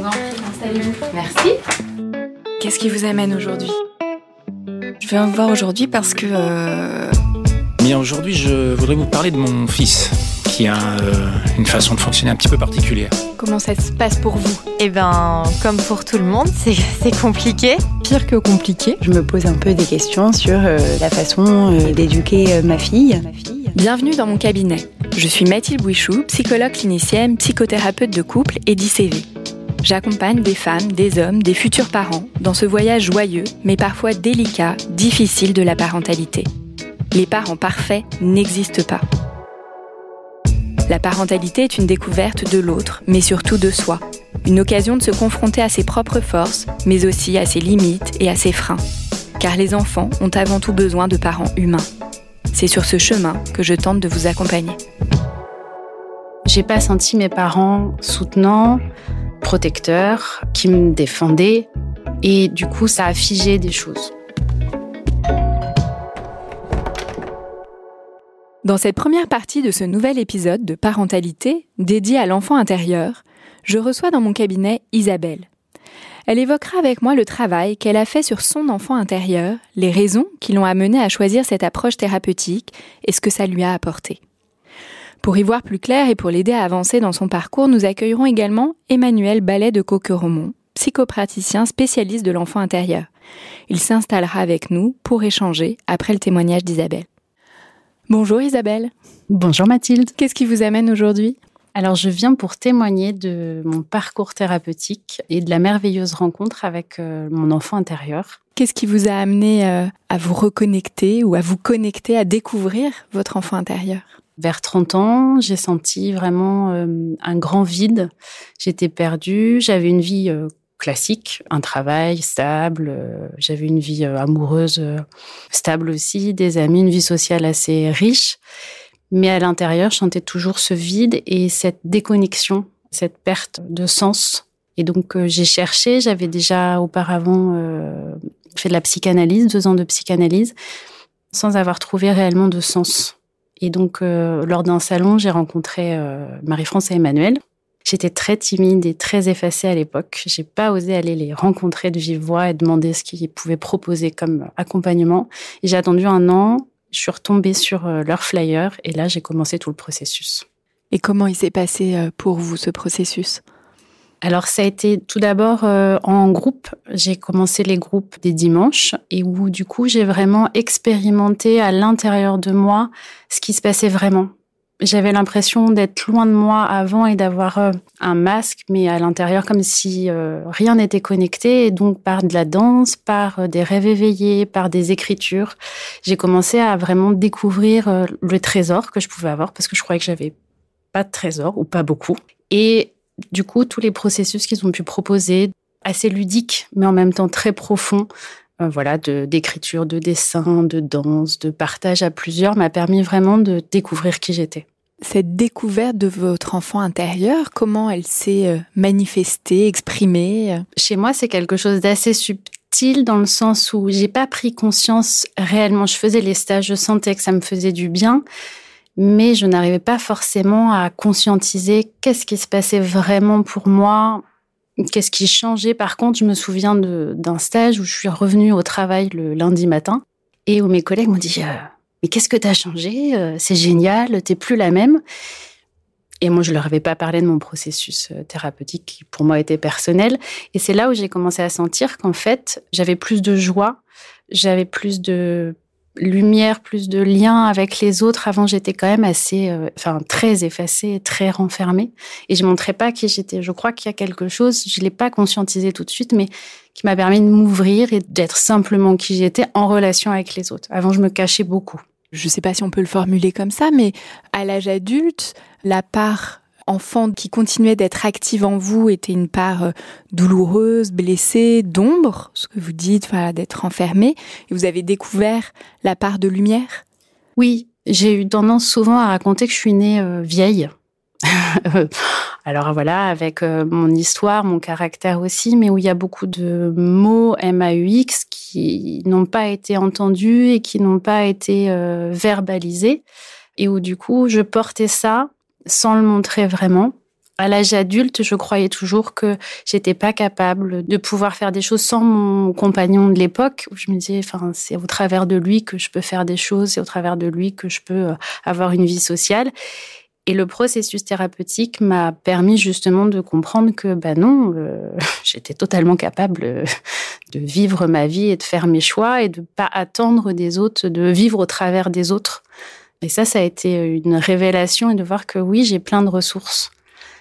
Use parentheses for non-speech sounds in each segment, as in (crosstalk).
Vous en prie, installez-vous. Merci. Qu'est-ce qui vous amène aujourd'hui? Je viens vous voir aujourd'hui parce que euh, Bien, aujourd'hui, je voudrais vous parler de mon fils, qui a euh, une façon de fonctionner un petit peu particulière. comment ça se passe pour vous? Eh ben, comme pour tout le monde, c'est c'est compliqué. pire que compliqué. Je me pose un peu des questions sur euh, la façon euh, d'éduquer euh, ma fille. Bienvenue dans mon cabinet. Je suis Mathilde Bouichou, psychologue clinicienne, psychothérapeute de couple et d'ICV. J'accompagne des femmes, des hommes, des futurs parents dans ce voyage joyeux, mais parfois délicat, difficile de la parentalité. Les parents parfaits n'existent pas. La parentalité est une découverte de l'autre, mais surtout de soi. Une occasion de se confronter à ses propres forces, mais aussi à ses limites et à ses freins. Car les enfants ont avant tout besoin de parents humains. C'est sur ce chemin que je tente de vous accompagner. J'ai pas senti mes parents soutenants, protecteurs, qui me défendaient. Et du coup, ça a figé des choses. Dans cette première partie de ce nouvel épisode de parentalité dédié à l'enfant intérieur, je reçois dans mon cabinet Isabelle. Elle évoquera avec moi le travail qu'elle a fait sur son enfant intérieur, les raisons qui l'ont amenée à choisir cette approche thérapeutique et ce que ça lui a apporté. Pour y voir plus clair et pour l'aider à avancer dans son parcours, nous accueillerons également Emmanuel Ballet de Coqueromont, psychopraticien spécialiste de l'enfant intérieur. Il s'installera avec nous pour échanger après le témoignage d'Isabelle. Bonjour Isabelle, Bonjour Mathilde. qu'est-ce qui vous amène aujourd'hui? Alors, je viens pour témoigner de mon parcours thérapeutique et de la merveilleuse rencontre avec euh, mon enfant intérieur. Qu'est-ce qui vous a amené euh, à vous reconnecter ou à vous connecter, à découvrir votre enfant intérieur? Vers 30 ans, j'ai senti vraiment euh, un grand vide. J'étais perdue, j'avais une vie euh, classique, un travail stable, euh, j'avais une vie amoureuse stable aussi, des amis, une vie sociale assez riche. Mais à l'intérieur, je sentais toujours ce vide et cette déconnexion, cette perte de sens. Et donc, j'ai cherché, j'avais déjà auparavant fait de la psychanalyse, deux ans de psychanalyse, sans avoir trouvé réellement de sens. Et donc, euh, lors d'un salon, j'ai rencontré euh, Marie-France et Emmanuel. J'étais très timide et très effacée à l'époque. J'ai pas osé aller les rencontrer de vive voix et demander ce qu'ils pouvaient proposer comme accompagnement. J'ai attendu un an. Je suis retombée sur euh, leur flyer et là, j'ai commencé tout le processus. Et comment il s'est passé euh, pour vous ce processus? Alors, ça a été tout d'abord euh, en groupe. J'ai commencé les groupes des dimanches et où, du coup, j'ai vraiment expérimenté à l'intérieur de moi ce qui se passait vraiment. J'avais l'impression d'être loin de moi avant et d'avoir euh, un masque, mais à l'intérieur comme si euh, rien n'était connecté. Et donc, par de la danse, par des rêves éveillés, par des écritures, j'ai commencé à vraiment découvrir le trésor que je pouvais avoir parce que je croyais que j'avais pas de trésor ou pas beaucoup. Et du coup, tous les processus qu'ils ont pu proposer, assez ludiques, mais en même temps très profonds, euh, voilà, de d'écriture, de dessin, de danse, de partage à plusieurs, m'a permis vraiment de découvrir qui j'étais. Cette découverte de votre enfant intérieur, comment elle s'est euh, manifestée, exprimée euh? Chez moi, c'est quelque chose d'assez subtil dans le sens où j'ai pas pris conscience réellement. Je faisais les stages, je sentais que ça me faisait du bien, mais je n'arrivais pas forcément à conscientiser qu'est-ce qui se passait vraiment pour moi, qu'est-ce qui changeait. Par contre, je me souviens d'un stage où je suis revenue au travail le lundi matin et où mes collègues m'ont dit euh, Mais qu'est-ce que tu as changé? Euh, C'est génial, t'es plus la même. Et moi, je leur avais pas parlé de mon processus euh, thérapeutique qui, pour moi, était personnel. Et c'est là où j'ai commencé à sentir qu'en fait, j'avais plus de joie, j'avais plus de lumière, plus de lien avec les autres. Avant, j'étais quand même assez, euh, enfin, très effacée, très renfermée. Et je montrais pas qui j'étais. Je crois qu'il y a quelque chose, je l'ai pas conscientisé tout de suite, mais qui m'a permis de m'ouvrir et d'être simplement qui j'étais en relation avec les autres. Avant, je me cachais beaucoup. je sais pas si on peut le formuler comme ça, mais à l'âge adulte, la part enfant qui continuait d'être active en vous était une part euh, douloureuse, blessée, d'ombre, ce que vous dites, d'être enfermé, et vous avez découvert la part de lumière? Oui, j'ai eu tendance souvent à raconter que je suis née euh, vieille. (laughs) Alors voilà, avec euh, mon histoire, mon caractère aussi, mais où il y a beaucoup de mots MAUX qui n'ont pas été entendus et qui n'ont pas été verbalisés, et où du coup je portais ça sans le montrer vraiment. À l'âge adulte, je croyais toujours que j'étais pas capable de pouvoir faire des choses sans mon compagnon de l'époque. Je me disais, enfin, c'est au travers de lui que je peux faire des choses, c'est au travers de lui que je peux euh, avoir une vie sociale. Et le processus thérapeutique m'a permis justement de comprendre que, ben non, euh, (laughs) j'étais totalement capable euh, de vivre ma vie et de faire mes choix et de pas attendre des autres, de vivre au travers des autres. Et ça, ça a été une révélation et de voir que oui, j'ai plein de ressources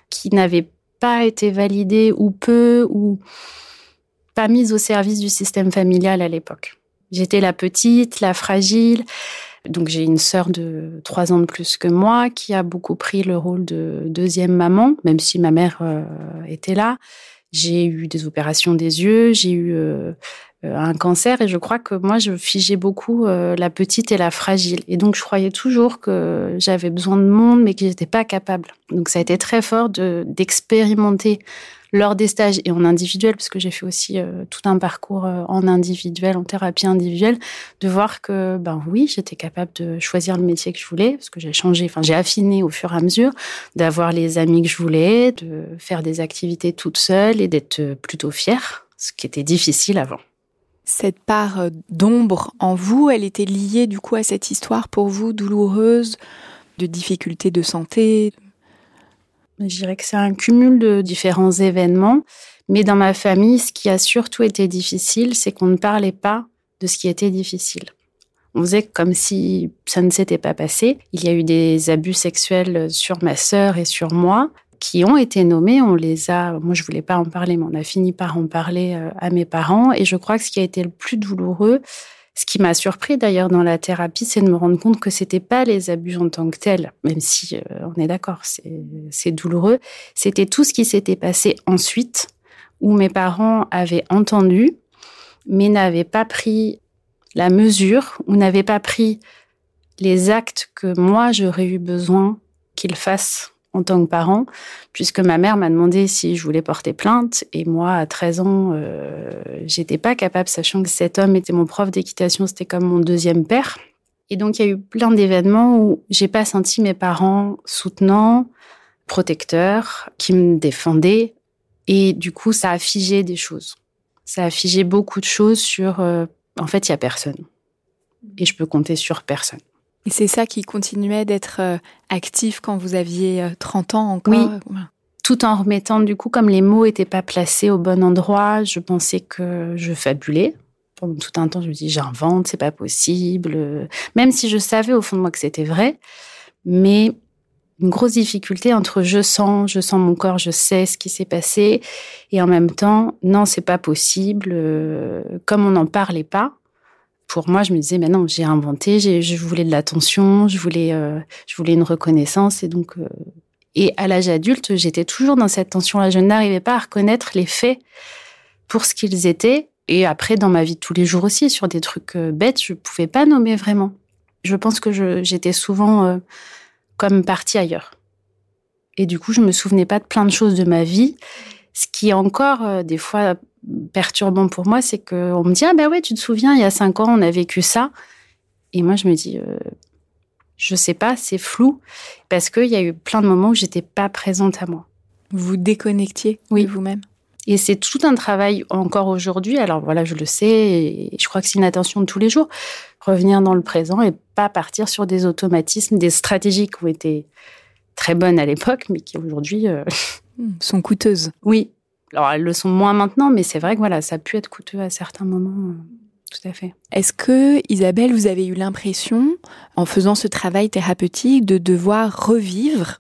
qui n'avaient pas été validées ou peu ou pas mises au service du système familial à l'époque. J'étais la petite, la fragile. Donc j'ai une sœur de trois ans de plus que moi qui a beaucoup pris le rôle de deuxième maman, même si ma mère euh, était là. J'ai eu des opérations des yeux, j'ai eu euh, euh, un cancer et je crois que moi je figeais beaucoup euh, la petite et la fragile. Et donc je croyais toujours que j'avais besoin de monde mais que j'étais pas capable. Donc ça a été très fort de d'expérimenter lors des stages et en individuel parce que j'ai fait aussi euh, tout un parcours en individuel en thérapie individuelle de voir que ben oui j'étais capable de choisir le métier que je voulais parce que j'ai changé enfin j'ai affiné au fur et à mesure d'avoir les amis que je voulais de faire des activités toute seule et d'être plutôt fière ce qui était difficile avant cette part euh, d'ombre en vous, elle était liée du coup à cette histoire pour vous douloureuse, de difficultés de santé? Je dirais que c'est un cumul de différents événements. Mais dans ma famille, ce qui a surtout été difficile, c'est qu'on ne parlait pas de ce qui était difficile. On faisait comme si ça ne s'était pas passé. Il y a eu des abus sexuels sur ma sœur et sur moi qui ont été nommés, on les a, moi je voulais pas en parler, mais on a fini par en parler euh, à mes parents. Et je crois que ce qui a été le plus douloureux, ce qui m'a surpris d'ailleurs dans la thérapie, c'est de me rendre compte que c'était pas les abus en tant que tels, même si euh, on est d'accord, c'est douloureux. C'était tout ce qui s'était passé ensuite, où mes parents avaient entendu, mais n'avaient pas pris la mesure, ou n'avaient pas pris les actes que moi j'aurais eu besoin qu'ils fassent en tant que parent, puisque ma mère m'a demandé si je voulais porter plainte. Et moi, à 13 ans, euh, j'étais pas capable, sachant que cet homme était mon prof d'équitation, c'était comme mon deuxième père. Et donc, il y a eu plein d'événements où j'ai pas senti mes parents soutenants, protecteurs, qui me défendaient. Et du coup, ça a figé des choses. Ça a figé beaucoup de choses sur, euh, en fait, il y a personne. Et je peux compter sur personne. Et c'est ça qui continuait d'être euh, actif quand vous aviez 30 euh, ans encore? Oui. Tout en remettant, du coup, comme les mots n'étaient pas placés au bon endroit, je pensais que je fabulais. Pendant tout un temps, je me dis, j'invente, c'est pas possible. Même si je savais au fond de moi que c'était vrai. Mais une grosse difficulté entre je sens, je sens mon corps, je sais ce qui s'est passé, et en même temps, non, c'est pas possible. Euh, comme on n'en parlait pas, pour moi, je me disais, mais non, j'ai inventé, je voulais de l'attention, je voulais, euh, je voulais une reconnaissance, et donc, euh, et à l'âge adulte, j'étais toujours dans cette tension-là. Je n'arrivais pas à reconnaître les faits pour ce qu'ils étaient. Et après, dans ma vie de tous les jours aussi, sur des trucs euh, bêtes, je pouvais pas nommer vraiment. Je pense que j'étais souvent comme partie ailleurs. Et du coup, je me souvenais pas de plein de choses de ma vie, ce qui encore des fois perturbant pour moi, c'est qu'on me dit Ah, ben ouais, tu te souviens, il y a cinq ans, on a vécu ça. Et moi, je me dis euh, Je sais pas, c'est flou, parce qu'il y a eu plein de moments où j'étais pas présente à moi. Vous déconnectiez oui. vous-même? Et c'est tout un travail encore aujourd'hui. Alors voilà, je le sais, et je crois que c'est une attention de tous les jours. Revenir dans le présent et pas partir sur des automatismes, des stratégies qui ont été très bonnes à l'époque, mais qui aujourd'hui euh, sont coûteuses. Oui, alors, elles le sont moins maintenant, mais c'est vrai que voilà, ça a pu être coûteux à certains moments. Euh, tout à fait. Est-ce que, Isabelle, vous avez eu l'impression, en faisant ce travail thérapeutique, de devoir revivre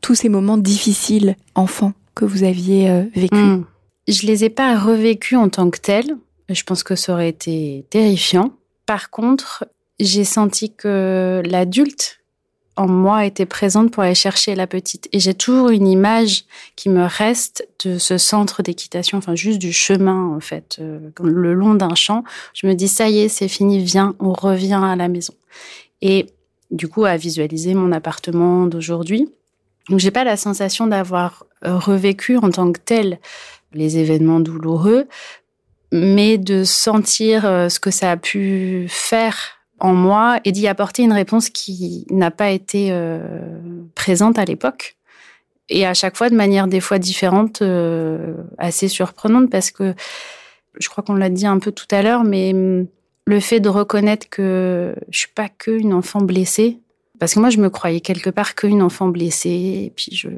tous ces moments difficiles, enfants, que vous aviez euh, vécus? Hmm. Je les ai pas revécus en tant que tels. Je pense que ça aurait été terrifiant. Par contre, j'ai senti que l'adulte en moi était présente pour aller chercher la petite. Et j'ai toujours une image qui me reste de ce centre d'équitation, enfin juste du chemin en fait, euh, le long d'un champ. Je me dis ça y est, c'est fini, viens, on revient à la maison. Et du coup, à visualiser mon appartement d'aujourd'hui. Donc j'ai pas la sensation d'avoir euh, revécu en tant que tel les événements douloureux, mais de sentir euh, ce que ça a pu faire en moi et d'y apporter une réponse qui n'a pas été euh, présente à l'époque. Et à chaque fois de manière des fois différente, euh, assez surprenante parce que je crois qu'on l'a dit un peu tout à l'heure, mais hum, le fait de reconnaître que je suis pas qu'une enfant blessée, parce que moi je me croyais quelque part qu'une enfant blessée, et puis je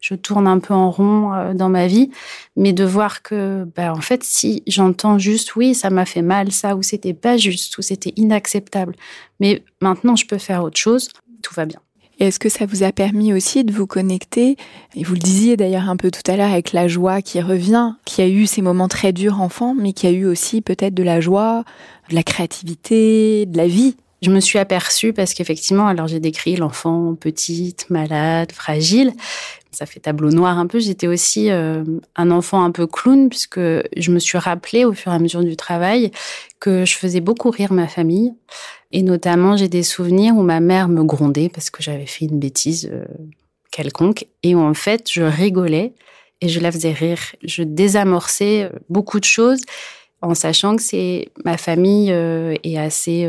je tourne un peu en rond euh, dans ma vie, mais de voir que, bah, en fait, si j'entends juste, oui, ça m'a fait mal, ça, ou c'était pas juste, ou c'était inacceptable, mais maintenant je peux faire autre chose, tout va bien. Est-ce que ça vous a permis aussi de vous connecter Et vous le disiez d'ailleurs un peu tout à l'heure avec la joie qui revient, qui a eu ces moments très durs enfant, mais qui a eu aussi peut-être de la joie, de la créativité, de la vie. Je me suis aperçue parce qu'effectivement, alors j'ai décrit l'enfant petite, malade, fragile, ça fait tableau noir un peu. J'étais aussi euh, un enfant un peu clown puisque je me suis rappelé au fur et à mesure du travail que je faisais beaucoup rire ma famille. Et notamment, j'ai des souvenirs où ma mère me grondait parce que j'avais fait une bêtise euh, quelconque. Et où en fait, je rigolais et je la faisais rire. Je désamorçais euh, beaucoup de choses en sachant que c'est ma famille est assez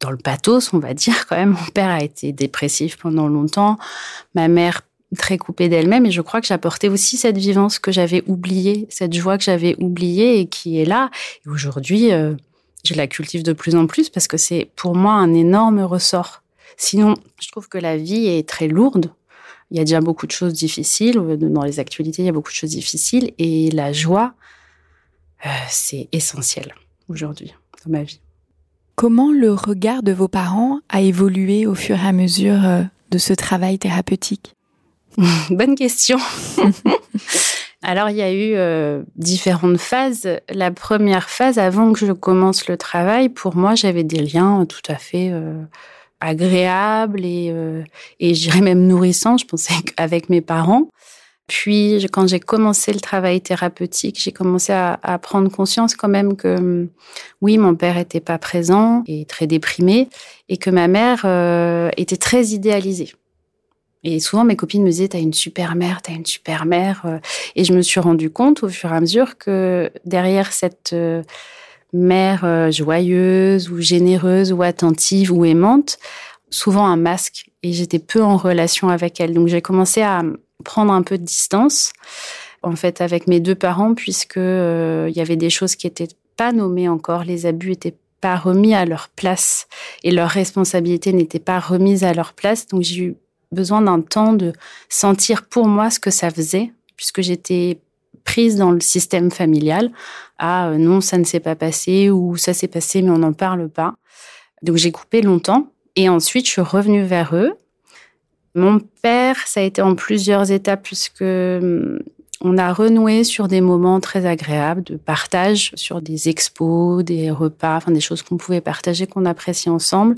dans le pathos, on va dire quand même. Mon père a été dépressif pendant longtemps. Ma mère très coupée d'elle-même et je crois que j'apportais aussi cette vivance que j'avais oubliée, cette joie que j'avais oubliée et qui est là. Et aujourd'hui, euh, je la cultive de plus en plus parce que c'est pour moi un énorme ressort. Sinon, je trouve que la vie est très lourde. Il y a déjà beaucoup de choses difficiles. Dans les actualités, il y a beaucoup de choses difficiles. Et la joie, euh, c'est essentiel aujourd'hui dans ma vie. Comment le regard de vos parents a évolué au fur et à mesure euh, de ce travail thérapeutique? (laughs) Bonne question. (laughs) Alors, il y a eu euh, différentes phases. La première phase, avant que je commence le travail, pour moi, j'avais des liens tout à fait euh, agréables et, euh, et je même nourrissants, je pensais, (laughs) avec mes parents. Puis, quand j'ai commencé le travail thérapeutique, j'ai commencé à, à, prendre conscience quand même que, oui, mon père était pas présent et très déprimé, et que ma mère était très idéalisée. Et souvent, mes copines me disaient, t'as une super mère, t'as une super mère. Euh. Et je me suis rendu compte au fur et à mesure que derrière cette euh, mère euh, joyeuse ou généreuse ou attentive ou aimante, souvent un masque. Et j'étais peu en relation avec elle. Donc j'ai commencé à prendre un peu de distance, en fait, avec mes deux parents, puisque il y avait des choses qui étaient pas nommées encore. Les abus étaient pas remis à leur place et leurs responsabilités n'étaient pas remises à leur place. Donc j'ai eu besoin d'un temps de sentir pour moi ce que ça faisait, puisque j'étais prise dans le système familial. Ah non, ça ne s'est pas passé ou ça s'est passé mais on n'en parle pas. Donc j'ai coupé longtemps et ensuite je suis revenue vers eux. Mon père, ça a été en plusieurs étapes puisque hum, on a renoué sur des moments très agréables de partage, sur des expos, des repas, enfin des choses qu'on pouvait partager, qu'on appréciait ensemble.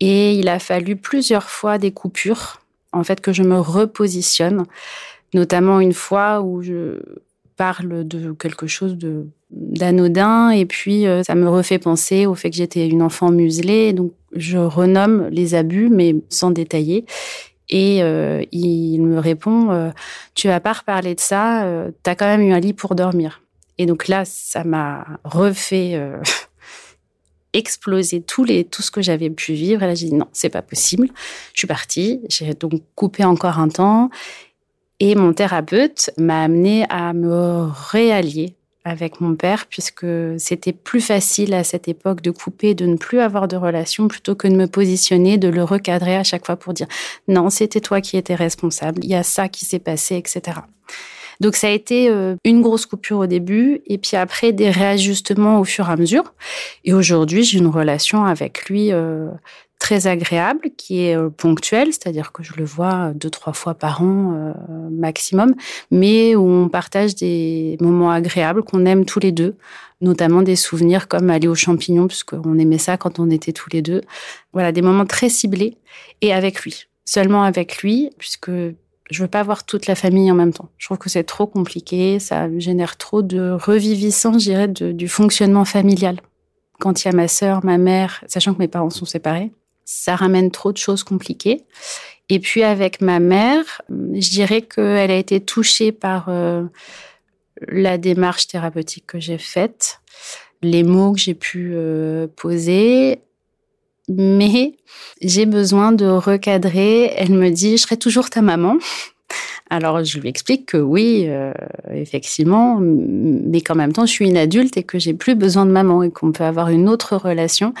Et il a fallu plusieurs fois des coupures en fait que je me repositionne, notamment une fois où je parle de quelque chose d'anodin et puis euh, ça me refait penser au fait que j'étais une enfant muselée donc je renomme les abus mais sans détailler et euh, il me répond euh, tu vas pas reparler de ça tu as quand même eu un lit pour dormir et donc là ça m'a refait (laughs) explosé tous les, tout ce que j'avais pu vivre. Et là, j'ai dit non, c'est pas possible. Je suis partie. J'ai donc coupé encore un temps. Et mon thérapeute m'a amené à me réallier avec mon père, puisque c'était plus facile à cette époque de couper, de ne plus avoir de relation, plutôt que de me positionner, de le recadrer à chaque fois pour dire non, c'était toi qui étais responsable, il y a ça qui s'est passé, etc. Donc ça a été euh, une grosse coupure au début et puis après des réajustements au fur et à mesure. Et aujourd'hui, j'ai une relation avec lui euh, très agréable, qui est euh, ponctuel, c'est-à-dire que je le vois deux, trois fois par an euh, maximum, mais où on partage des moments agréables qu'on aime tous les deux, notamment des souvenirs comme aller aux champignons, puisqu'on aimait ça quand on était tous les deux. Voilà, des moments très ciblés et avec lui. Seulement avec lui, puisque je veux pas voir toute la famille en même temps. Je trouve que c'est trop compliqué, ça génère trop de reviviscence, je dirais, du fonctionnement familial. Quand il y a ma sœur, ma mère, sachant que mes parents sont séparés, ça ramène trop de choses compliquées. Et puis avec ma mère, je dirais qu'elle a été touchée par euh, la démarche thérapeutique que j'ai faite, les mots que j'ai pu euh, poser, mais j'ai besoin de recadrer. Elle me dit, je serai toujours ta maman. Alors je lui explique que oui, euh, effectivement, mais qu'en même temps je suis une adulte et que j'ai plus besoin de maman et qu'on peut avoir une autre relation.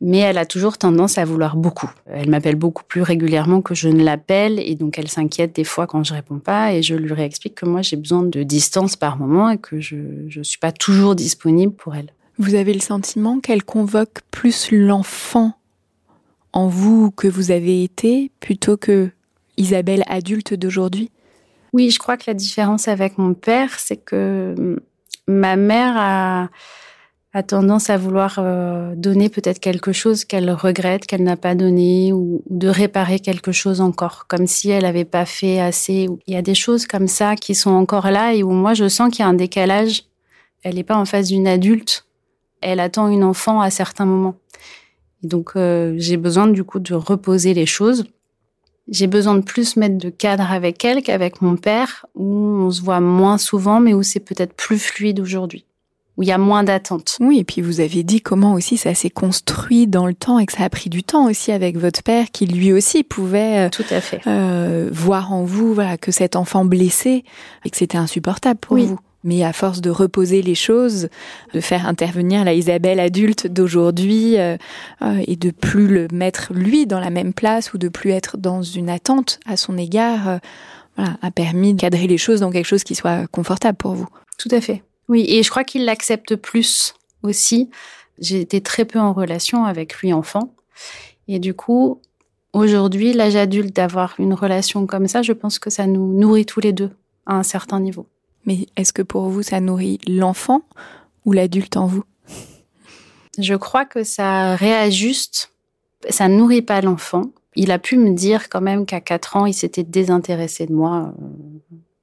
Mais elle a toujours tendance à vouloir beaucoup. Elle m'appelle beaucoup plus régulièrement que je ne l'appelle et donc elle s'inquiète des fois quand je réponds pas et je lui réexplique que moi j'ai besoin de distance par moment et que je ne suis pas toujours disponible pour elle. Vous avez le sentiment qu'elle convoque plus l'enfant en vous que vous avez été plutôt que Isabelle adulte d'aujourd'hui? Oui, je crois que la différence avec mon père, c'est que hum, ma mère a, tendance à vouloir euh, donner peut-être quelque chose qu'elle regrette, qu'elle n'a pas donné, ou, de réparer quelque chose encore, comme si elle n'avait pas fait assez. Il y a des choses comme ça qui sont encore là et où moi je sens qu'il y a un décalage. Elle n'est pas en face d'une adulte, elle attend une enfant à certains moments. Et donc euh, j'ai besoin du coup de reposer les choses j'ai besoin de plus mettre de cadre avec elle qu'avec mon père, où on se voit moins souvent, mais où c'est peut-être plus fluide aujourd'hui, où il y a moins d'attentes. Oui, et puis vous avez dit comment aussi ça s'est construit dans le temps et que ça a pris du temps aussi avec votre père, qui lui aussi pouvait euh, Tout à fait. Euh, voir en vous voilà que cet enfant blessé et que c'était insupportable pour vous. Mais à force de reposer les choses, de faire intervenir la Isabelle adulte d'aujourd'hui euh, euh, et de plus le mettre lui dans la même place ou de plus être dans une attente à son égard, euh, voilà, a permis de cadrer les choses dans quelque chose qui soit confortable pour vous. Tout à fait. Oui, et je crois qu'il l'accepte plus aussi. J'ai été très peu en relation avec lui enfant. Et du coup, aujourd'hui, l'âge adulte d'avoir une relation comme ça, je pense que ça nous nourrit tous les deux à un certain niveau. Mais est-ce que pour vous, ça nourrit l'enfant ou l'adulte en vous? Je crois que ça réajuste. Ça nourrit pas l'enfant. Il a pu me dire quand même qu'à 4 ans, il s'était désintéressé de moi.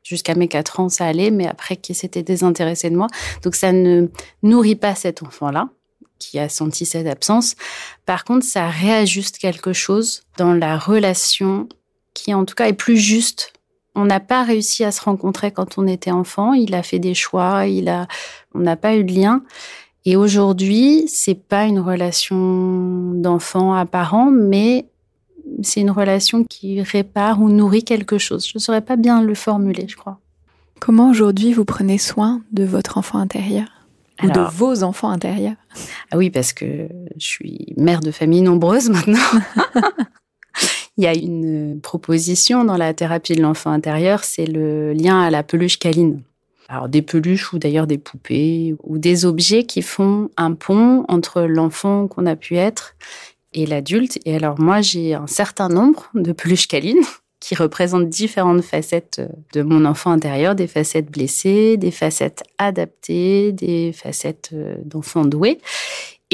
Jusqu'à mes 4 ans, ça allait, mais après qu'il s'était désintéressé de moi. Donc ça ne nourrit pas cet enfant-là qui a senti cette absence. Par contre, ça réajuste quelque chose dans la relation qui, en tout cas, est plus juste on n'a pas réussi à se rencontrer quand on était enfant. Il a fait des choix, il a, on n'a pas eu de lien. Et aujourd'hui, c'est pas une relation d'enfant à parent, mais c'est une relation qui répare ou nourrit quelque chose. Je ne saurais pas bien le formuler, je crois. Comment aujourd'hui vous prenez soin de votre enfant intérieur ou de vos enfants intérieurs? Ah oui, parce que je suis mère de famille nombreuse maintenant. (laughs) Il y a une proposition dans la thérapie de l'enfant intérieur, c'est le lien à la peluche câline. Alors des peluches ou d'ailleurs des poupées ou des objets qui font un pont entre l'enfant qu'on a pu être et l'adulte. Et alors moi, j'ai un certain nombre de peluches câlines (laughs) qui représentent différentes facettes de mon enfant intérieur, des facettes blessées, des facettes adaptées, des facettes euh, d'enfant doué.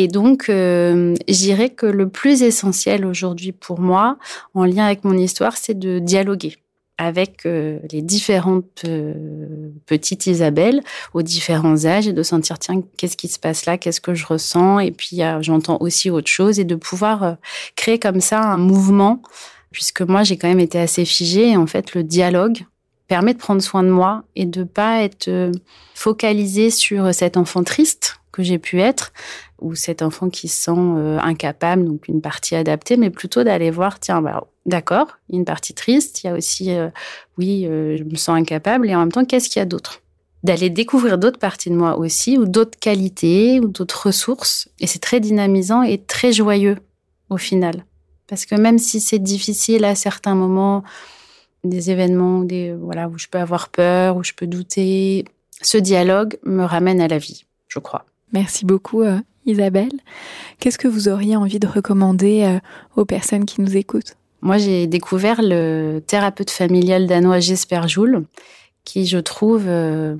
Et donc, euh, je dirais que le plus essentiel aujourd'hui pour moi, en lien avec mon histoire, c'est de dialoguer avec euh, les différentes euh, petites Isabelle aux différents âges et de sentir tiens qu'est-ce qui se passe là qu'est-ce que je ressens? Et puis j'entends aussi autre chose et de pouvoir créer comme ça un mouvement puisque moi j'ai quand même été assez figée. Et en fait le dialogue permet de prendre soin de moi et de pas être focalisé sur cet enfant triste que j'ai pu être, ou cet enfant qui se sent euh, incapable, donc une partie adaptée, mais plutôt d'aller voir, tiens, bah, d'accord, il y a une partie triste, il y a aussi, euh, oui, euh, je me sens incapable, et en même temps, qu'est-ce qu'il y a d'autre? D'aller découvrir d'autres parties de moi aussi, ou d'autres qualités, ou d'autres ressources, et c'est très dynamisant et très joyeux au final. Parce que même si c'est difficile à certains moments, des événements des, voilà, où je peux avoir peur, où je peux douter, ce dialogue me ramène à la vie, je crois. Merci beaucoup, Isabelle. Qu'est-ce que vous auriez envie de recommander euh, aux personnes qui nous écoutent? Moi, j'ai découvert le thérapeute familial danois Jesper Joule, qui, je trouve, euh,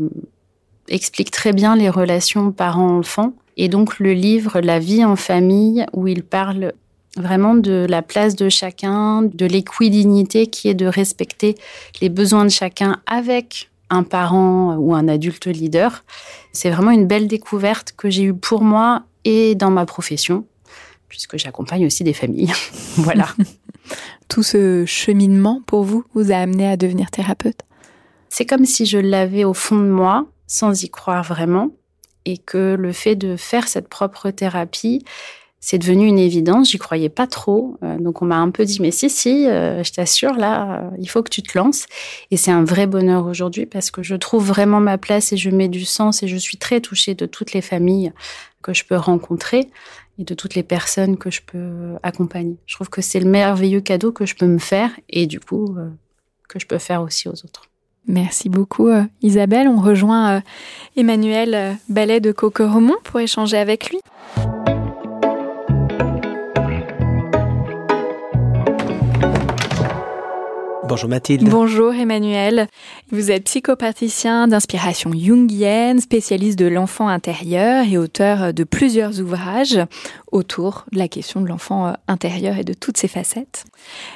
explique très bien les relations parents-enfants. Et donc, le livre La vie en famille, où il parle vraiment de la place de chacun, de l'équidignité qui est de respecter les besoins de chacun avec un parent ou un adulte leader. C'est vraiment une belle découverte que j'ai eue pour moi et dans ma profession, puisque j'accompagne aussi des familles. (laughs) voilà. (laughs) Tout ce cheminement pour vous vous a amené à devenir thérapeute? C'est comme si je l'avais au fond de moi, sans y croire vraiment, et que le fait de faire cette propre thérapie, c'est devenu une évidence. J'y croyais pas trop. Euh, donc on m'a un peu dit mais si si, euh, je t'assure là, euh, il faut que tu te lances. Et c'est un vrai bonheur aujourd'hui parce que je trouve vraiment ma place et je mets du sens et je suis très touchée de toutes les familles que je peux rencontrer et de toutes les personnes que je peux accompagner. Je trouve que c'est le merveilleux cadeau que je peux me faire et du coup que je peux faire aussi aux autres. Merci beaucoup Isabelle. On rejoint Emmanuel Ballet de Coqueromont pour échanger avec lui. Bonjour Mathilde. Bonjour Emmanuel. Vous êtes psychopathicien d'inspiration jungienne, spécialiste de l'enfant intérieur et auteur de plusieurs ouvrages autour de la question de l'enfant euh, intérieur et de toutes ses facettes.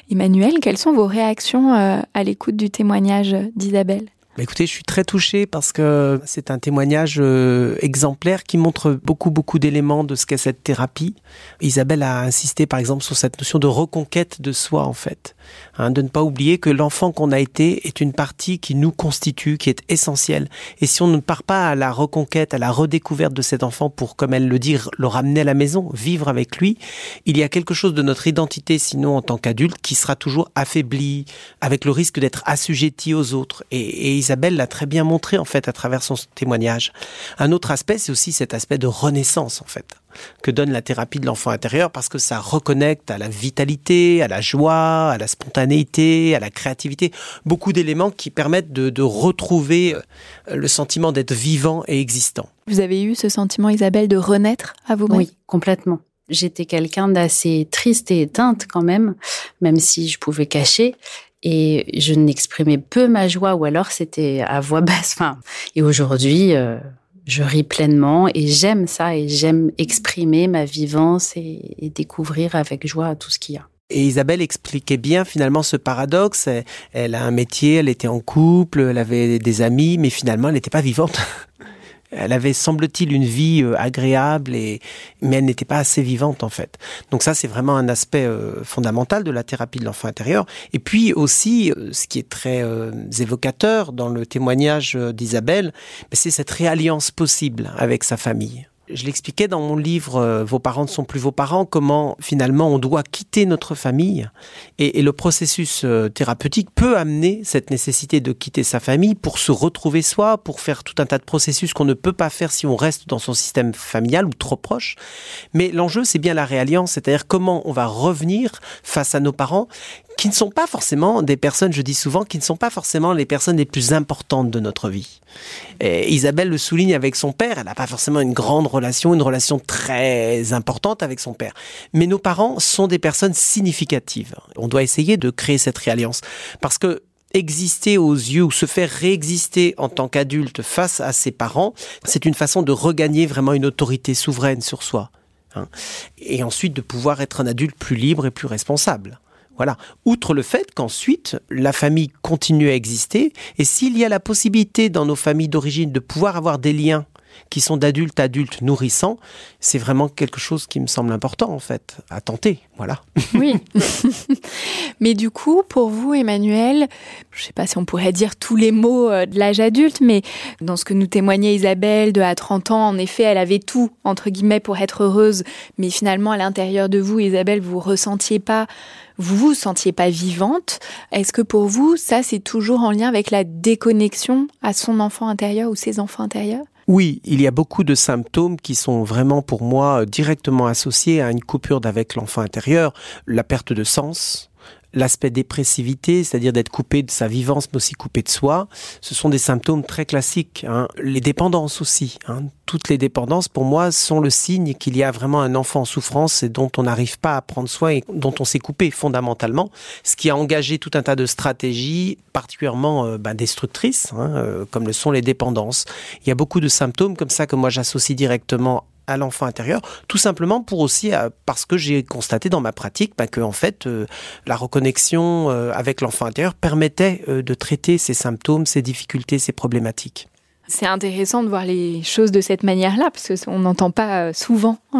Emmanuel, quelles sont vos réactions euh, à l'écoute du témoignage d'Isabelle? Bah, écoutez, je suis très touché parce que c'est un témoignage euh, exemplaire qui montre beaucoup, beaucoup d'éléments de ce qu'est cette thérapie. Isabelle a insisté, par exemple, sur cette notion de reconquête de soi, en fait. Hein, de ne pas oublier que l'enfant qu'on a été est une partie qui nous constitue, qui est essentielle. Et si on ne part pas à la reconquête, à la redécouverte de cet enfant pour, comme elle le dit, le ramener à la maison, vivre avec lui, il y a quelque chose de notre identité, sinon en tant qu'adulte, qui sera toujours affaibli, avec le risque d'être assujetti aux autres. Isabelle l'a très bien montré en fait à travers son témoignage. Un autre aspect, c'est aussi cet aspect de renaissance en fait que donne la thérapie de l'enfant intérieur parce que ça reconnecte à la vitalité, à la joie, à la spontanéité, à la créativité, beaucoup d'éléments qui permettent de, de, retrouver euh, le sentiment d'être vivant et existant. Vous avez eu ce sentiment, Isabelle, de renaître à vous-même? Oui, complètement. J'étais quelqu'un d'assez triste et éteinte quand même, même si je pouvais cacher et je n'exprimais peu ma joie ou alors c'était à voix basse. Et aujourd'hui, euh, je ris pleinement et j'aime ça et j'aime exprimer ma vivance et, découvrir avec joie tout ce qu'il y a. Et Isabelle expliquait bien finalement ce paradoxe. Elle a un métier, elle était en couple, elle avait des amis, mais finalement elle n'était pas vivante. (laughs) Elle avait, semble-t-il, une vie euh, agréable, et, mais elle n'était pas assez vivante en fait. Donc ça, c'est vraiment un aspect euh, fondamental de la thérapie de l'enfant intérieur. Et puis aussi, euh, ce qui est très évocateur dans le témoignage d'Isabelle, ben, c'est cette réalliance possible avec sa famille je l'expliquais dans mon livre euh, Vos parents ne sont plus vos parents, comment finalement on doit quitter notre famille. Et, le processus euh, thérapeutique peut amener cette nécessité de quitter sa famille pour se retrouver soi, pour faire tout un tas de processus qu'on ne peut pas faire si on reste dans son système familial ou trop proche. Mais l'enjeu, c'est bien la réalliance, c'est-à-dire comment on va revenir face à nos parents qui ne sont pas forcément des personnes, je dis souvent, qui ne sont pas forcément les personnes les plus importantes de notre vie. Et Isabelle le souligne avec son père, elle n'a pas forcément une grande relation, une relation très importante avec son père. Mais nos parents sont des personnes significatives. On doit essayer de créer cette réalliance. Parce que exister aux yeux ou se faire réexister en tant qu'adulte face à ses parents, c'est une façon de regagner vraiment une autorité souveraine sur soi. Hein. Et ensuite de pouvoir être un adulte plus libre et plus responsable. Voilà. Outre le fait qu'ensuite, la famille continue à exister, et s'il y a la possibilité dans nos familles d'origine de pouvoir avoir des liens qui sont d'adultes à adultes nourrissants, c'est vraiment quelque chose qui me semble important en fait, à tenter. Voilà. Oui. (laughs) (laughs) mais du coup, pour vous, Emmanuel, je ne sais pas si on pourrait dire tous les mots euh, de l'âge adulte, mais dans ce que nous témoignait Isabelle de à 30 ans, en effet, elle avait tout, entre guillemets, pour être heureuse, mais finalement, à l'intérieur de vous, Isabelle, vous ressentiez pas vous vous sentiez pas vivante. Est-ce que pour vous, ça, c'est toujours en lien avec la déconnexion à son enfant intérieur ou ses enfants intérieurs? Oui, il y a beaucoup de symptômes qui sont vraiment pour moi directement associés à une coupure d'avec l'enfant intérieur, la perte de sens, l'aspect dépressivité, c'est-à-dire d'être coupé de sa vivance, mais aussi coupé de soi, ce sont des symptômes très classiques. Hein. Les dépendances aussi. Hein. Toutes les dépendances, pour moi, sont le signe qu'il y a vraiment un enfant en souffrance et dont on n'arrive pas à prendre soin et dont on s'est coupé fondamentalement, ce qui a engagé tout un tas de stratégies particulièrement euh, ben, destructrices, hein, euh, comme le sont les dépendances. Il y a beaucoup de symptômes comme ça que moi j'associe directement à l'enfant intérieur, tout simplement pour aussi euh, parce que j'ai constaté dans ma pratique bah, que en fait euh, la reconnexion euh, avec l'enfant intérieur permettait de traiter ces symptômes, ces difficultés, ces problématiques. C'est intéressant de voir les choses de cette manière-là, parce qu'on n'entend pas euh, souvent (laughs)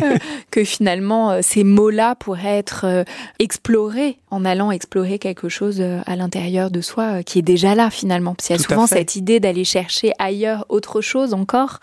(laughs) que finalement euh, ces mots-là pourraient être euh, explorés en allant explorer quelque chose à l'intérieur de soi qui est déjà là finalement. Parce qu'il y a souvent cette idée d'aller chercher ailleurs autre chose encore,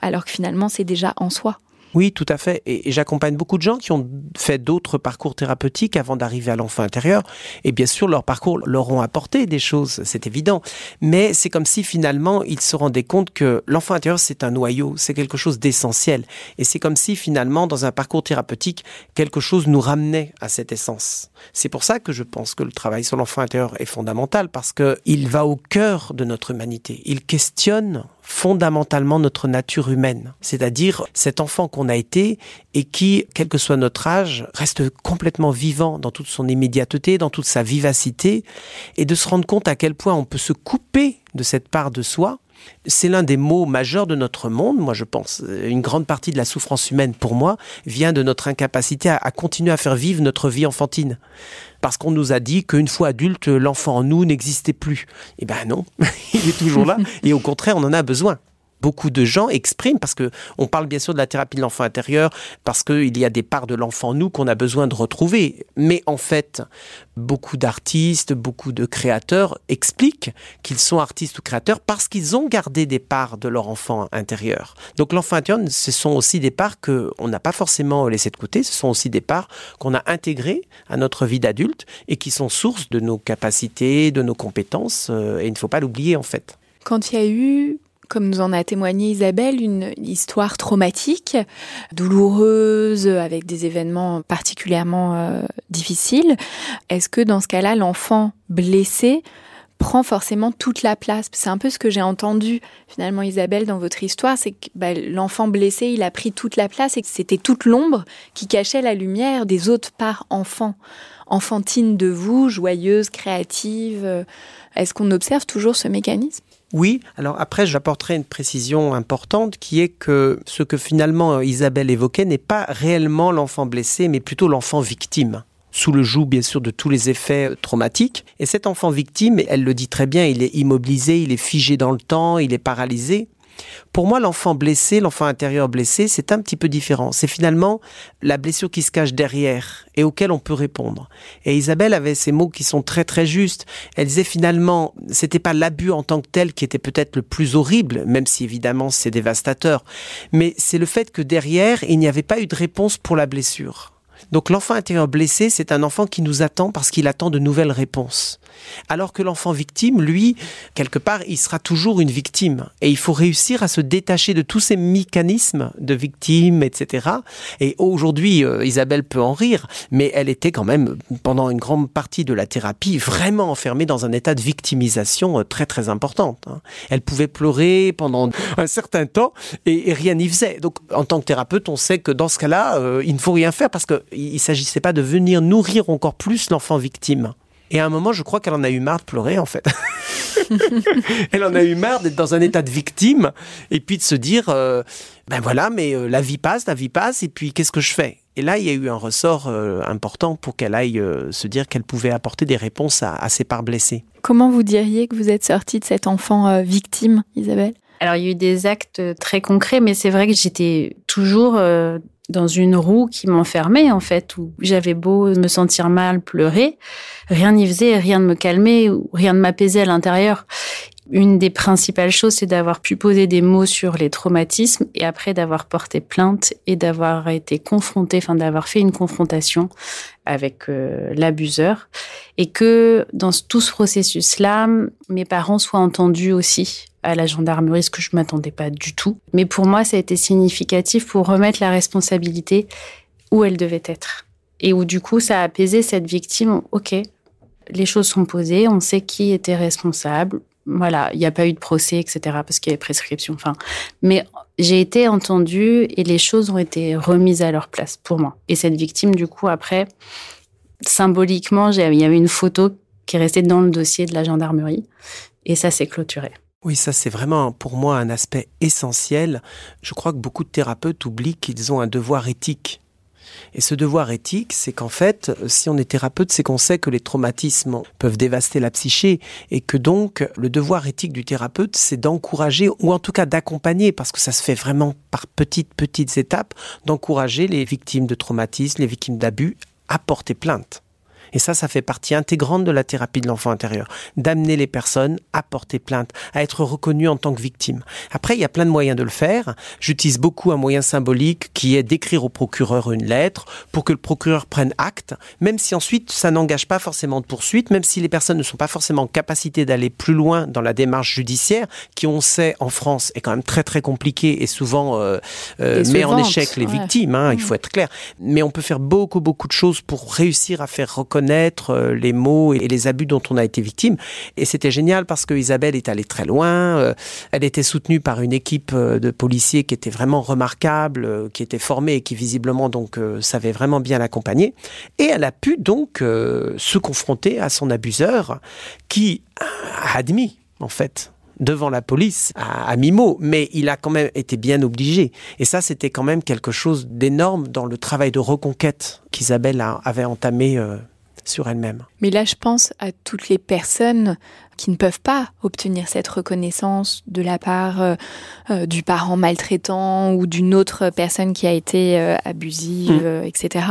alors que finalement c'est déjà en soi. Oui, tout à fait. Et, j'accompagne beaucoup de gens qui ont fait d'autres parcours thérapeutiques avant d'arriver à l'enfant intérieur. Et bien sûr, leur parcours leur ont apporté des choses, c'est évident. Mais c'est comme si finalement, ils se rendaient compte que l'enfant intérieur, c'est un noyau, c'est quelque chose d'essentiel. Et c'est comme si finalement, dans un parcours thérapeutique, quelque chose nous ramenait à cette essence. C'est pour ça que je pense que le travail sur l'enfant intérieur est fondamental, parce qu'il va au cœur de notre humanité. Il questionne fondamentalement notre nature humaine, c'est-à-dire cet enfant qu'on a été et qui, quel que soit notre âge, reste complètement vivant dans toute son immédiateté, dans toute sa vivacité, et de se rendre compte à quel point on peut se couper de cette part de soi c'est l'un des mots majeurs de notre monde, moi je pense. Une grande partie de la souffrance humaine, pour moi, vient de notre incapacité à, continuer à faire vivre notre vie enfantine parce qu'on nous a dit qu'une fois adulte, l'enfant en nous n'existait plus. Eh ben non, (laughs) il est toujours là, et au contraire, on en a besoin beaucoup de gens expriment, parce que on parle bien sûr de la thérapie de l'enfant intérieur, parce qu'il y a des parts de l'enfant nous qu'on a besoin de retrouver. Mais en fait, beaucoup d'artistes, beaucoup de créateurs expliquent qu'ils sont artistes ou créateurs parce qu'ils ont gardé des parts de leur enfant intérieur. Donc l'enfant intérieur, ce sont aussi des parts qu'on n'a pas forcément laissées de côté, ce sont aussi des parts qu'on a intégrées à notre vie d'adulte et qui sont source de nos capacités, de nos compétences, euh, et il ne faut pas l'oublier en fait. Quand il y a eu comme nous en a témoigné Isabelle, une histoire traumatique, douloureuse, avec des événements particulièrement euh, difficiles. Est-ce que dans ce cas-là, l'enfant blessé prend forcément toute la place? C'est un peu ce que j'ai entendu finalement Isabelle dans votre histoire, c'est que bah, l'enfant blessé, il a pris toute la place et que c'était toute l'ombre qui cachait la lumière des autres parts enfants, enfantines de vous, joyeuses, créatives. Est-ce qu'on observe toujours ce mécanisme? Oui, alors après j'apporterai une précision importante qui est que ce que finalement Isabelle évoquait n'est pas réellement l'enfant blessé, mais plutôt l'enfant victime sous le joug bien sûr de tous les effets traumatiques. Et cet enfant victime, elle le dit très bien, il est immobilisé, il est figé dans le temps, il est paralysé. Pour moi, l'enfant blessé, l'enfant intérieur blessé, c'est un petit peu différent. C'est finalement la blessure qui se cache derrière et auquel on peut répondre. Et Isabelle avait ces mots qui sont très très justes. Elle disait finalement, c'était pas l'abus en tant que tel qui était peut-être le plus horrible, même si évidemment c'est dévastateur, mais c'est le fait que derrière, il n'y avait pas eu de réponse pour la blessure. Donc l'enfant intérieur blessé, c'est un enfant qui nous attend parce qu'il attend de nouvelles réponses. Alors que l'enfant victime, lui, quelque part, il sera toujours une victime. Et il faut réussir à se détacher de tous ces mécanismes de victime, etc. Et aujourd'hui, euh, Isabelle peut en rire, mais elle était quand même, pendant une grande partie de la thérapie, vraiment enfermée dans un état de victimisation euh, très très importante. Hein. Elle pouvait pleurer pendant un certain temps et, rien n'y faisait. Donc, en tant que thérapeute, on sait que dans ce cas-là, euh, il ne faut rien faire parce qu'il ne s'agissait pas de venir nourrir encore plus l'enfant victime. Et à un moment, je crois qu'elle en a eu marre de pleurer, en fait. (laughs) elle en a eu marre d'être dans un état de victime et puis de se dire, euh, ben voilà, mais euh, la vie passe, la vie passe, et puis qu'est-ce que je fais? Et là, il y a eu un ressort euh, important pour qu'elle aille se dire qu'elle pouvait apporter des réponses à, à, ses parts blessées. Comment vous diriez que vous êtes sortie de cet enfant victime, Isabelle? Alors, il y a eu des actes très concrets, mais c'est vrai que j'étais toujours dans une roue qui m'enfermait en fait, où j'avais beau me sentir mal, pleurer, rien n'y faisait, rien ne me calmait, rien ne m'apaisait à l'intérieur. Une des principales choses, c'est d'avoir pu poser des mots sur les traumatismes et après d'avoir porté plainte et d'avoir été confronté, enfin d'avoir fait une confrontation avec euh, l'abuseur et que dans tout ce processus-là, mes parents soient entendus aussi à la gendarmerie, ce que je m'attendais pas du tout. Mais pour moi, ça a été significatif pour remettre la responsabilité où elle devait être. Et où du coup, ça a apaisé cette victime. Ok, les choses sont posées, on sait qui était responsable. Voilà, il n'y a pas eu de procès, etc. parce qu'il y avait prescription. Enfin, mais j'ai été entendue et les choses ont été remises à leur place pour moi. Et cette victime, du coup, après, symboliquement, il y avait une photo qui est restée dans le dossier de la gendarmerie et ça s'est clôturé. Oui, ça c'est vraiment pour moi un aspect essentiel. Je crois que beaucoup de thérapeutes oublient qu'ils ont un devoir éthique. Et ce devoir éthique, c'est qu'en fait, si on est thérapeute, c'est qu'on sait que les traumatismes peuvent dévaster la psyché et que donc le devoir éthique du thérapeute, c'est d'encourager ou en tout cas d'accompagner, parce que ça se fait vraiment par petites, petites étapes, d'encourager les victimes de traumatismes, les victimes d'abus à porter plainte. Et ça, ça fait partie intégrante de la thérapie de l'enfant intérieur, d'amener les personnes à porter plainte, à être reconnues en tant que victimes. Après, il y a plein de moyens de le faire. J'utilise beaucoup un moyen symbolique qui est d'écrire au procureur une lettre pour que le procureur prenne acte, même si ensuite ça n'engage pas forcément de poursuite, même si les personnes ne sont pas forcément en capacité d'aller plus loin dans la démarche judiciaire, qui on sait en France est quand même très très compliqué et souvent euh, euh, met en échec les victimes, hein, il faut être clair. Mais on peut faire beaucoup beaucoup de choses pour réussir à faire reconnaître euh, les mots et les abus dont on a été victime. Et c'était génial parce que Isabelle est allée très loin. Euh, elle était soutenue par une équipe euh, de policiers qui était vraiment remarquable, qui était formée et qui visiblement donc savait vraiment bien l'accompagner. Et elle a pu donc se confronter à son abuseur qui a admis en fait devant la police à, à mi-mot, mais il a quand même été bien obligé. Et ça, c'était quand même quelque chose d'énorme dans le travail de reconquête qu'Isabelle avait entamé sur elle-même. Mais là, je pense à toutes les personnes qui ne peuvent pas obtenir cette reconnaissance de la part euh, euh, du parent maltraitant ou d'une autre personne qui a été euh, abusive, mmh. etc.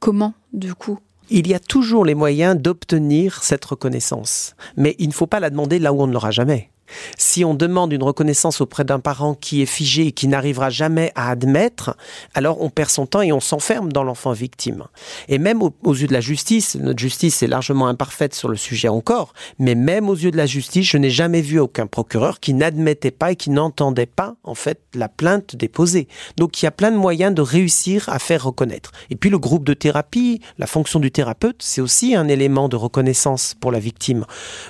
Comment, du coup? Il y a toujours les moyens d'obtenir cette reconnaissance, mais il ne faut pas la demander là où on ne l'aura jamais. Si on demande une reconnaissance auprès d'un parent qui est figé et qui n'arrivera jamais à admettre, alors on perd son temps et on s'enferme dans l'enfant victime. Et même aux, yeux de la justice, notre justice est largement imparfaite sur le sujet encore, mais même aux yeux de la justice, je n'ai jamais vu aucun procureur qui n'admettait pas et qui n'entendait pas, en fait, la plainte déposée. Donc il y a plein de moyens de réussir à faire reconnaître. Et puis le groupe de thérapie, la fonction du thérapeute, c'est aussi un élément de reconnaissance pour la victime.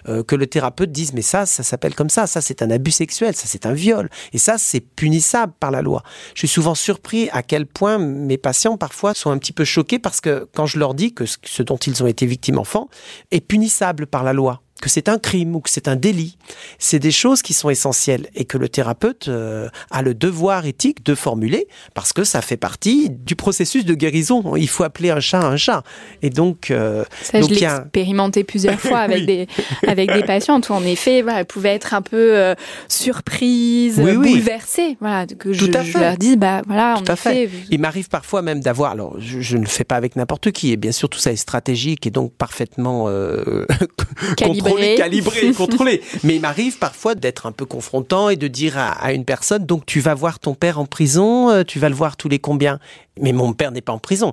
Euh, que le thérapeute dise, mais ça, ça s'appelle comme ça. Ça, c'est un abus sexuel. Ça, c'est un viol. Et ça, c'est punissable par la loi. Je suis souvent surpris à quel point mes patients, parfois, sont un petit peu choqués parce que quand je leur dis que ce dont ils ont été victimes enfants est punissable par la loi que c'est un crime ou que c'est un délit. C'est des choses qui sont essentielles et que le thérapeute euh, a le devoir éthique de formuler parce que ça fait partie du processus de guérison. Il faut appeler un chat un chat. Et donc, euh, ça, je l'ai expérimenté plusieurs fois (laughs) avec des avec des patientes où en effet, voilà, elles pouvaient être un peu euh, surprises, bouleversées. Voilà, que je, leur dis, bah voilà, tout à fait. Il m'arrive parfois même d'avoir, alors je, ne le fais pas avec n'importe qui, et bien sûr tout ça est stratégique et donc parfaitement euh, (laughs) contrôlé, calibré, (laughs) contrôlé. Mais il m'arrive parfois d'être un peu confrontant et de dire à, une personne, donc tu vas voir ton père en prison, euh, tu vas le voir tous les combien? Mais mon père n'est pas en prison.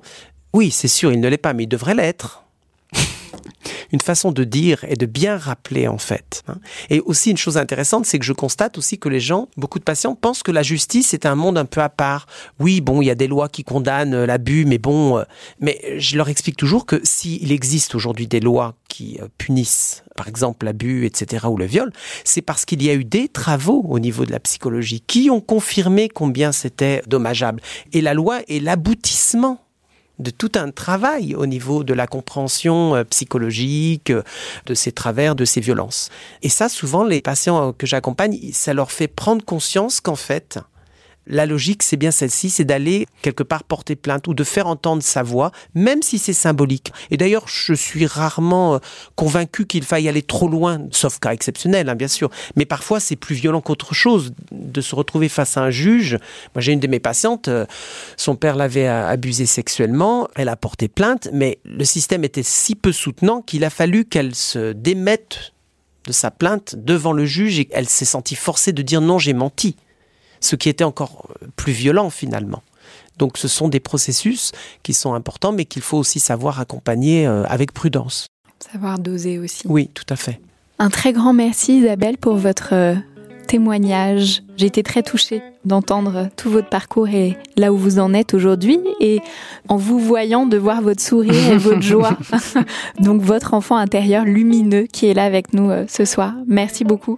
Oui, c'est sûr, il ne l'est pas, mais il devrait l'être une façon de dire et de bien rappeler en fait. Hein. Et aussi une chose intéressante, c'est que je constate aussi que les gens, beaucoup de patients, pensent que la justice est un monde un peu à part. Oui, bon, il y a des lois qui condamnent euh, l'abus, mais bon, euh, mais je leur explique toujours que s'il existe aujourd'hui des lois qui euh, punissent, par exemple, l'abus, etc., ou le viol, c'est parce qu'il y a eu des travaux au niveau de la psychologie qui ont confirmé combien c'était dommageable. Et la loi est l'aboutissement de tout un travail au niveau de la compréhension euh, psychologique euh, de ces travers, de ces violences. Et ça, souvent, les patients que j'accompagne, ça leur fait prendre conscience qu'en fait, la logique, c'est bien celle-ci, c'est d'aller quelque part porter plainte ou de faire entendre sa voix, même si c'est symbolique. Et d'ailleurs, je suis rarement euh, convaincu qu'il faille aller trop loin, sauf cas exceptionnel, hein, bien sûr. Mais parfois, c'est plus violent qu'autre chose de se retrouver face à un juge. Moi, j'ai une de mes patientes, euh, son père l'avait abusée sexuellement, elle a porté plainte, mais le système était si peu soutenant qu'il a fallu qu'elle se démette de sa plainte devant le juge et elle s'est sentie forcée de dire non, j'ai menti ce qui était encore plus violent finalement. Donc ce sont des processus qui sont importants, mais qu'il faut aussi savoir accompagner euh, avec prudence. Savoir doser aussi. Oui, tout à fait. Un très grand merci Isabelle pour votre euh, témoignages. J'ai été très touchée d'entendre tout votre parcours et là où vous en êtes aujourd'hui et en vous voyant de voir votre sourire et votre (laughs) joie. (laughs) Donc votre enfant intérieur lumineux qui est là avec nous euh, ce soir. Merci beaucoup.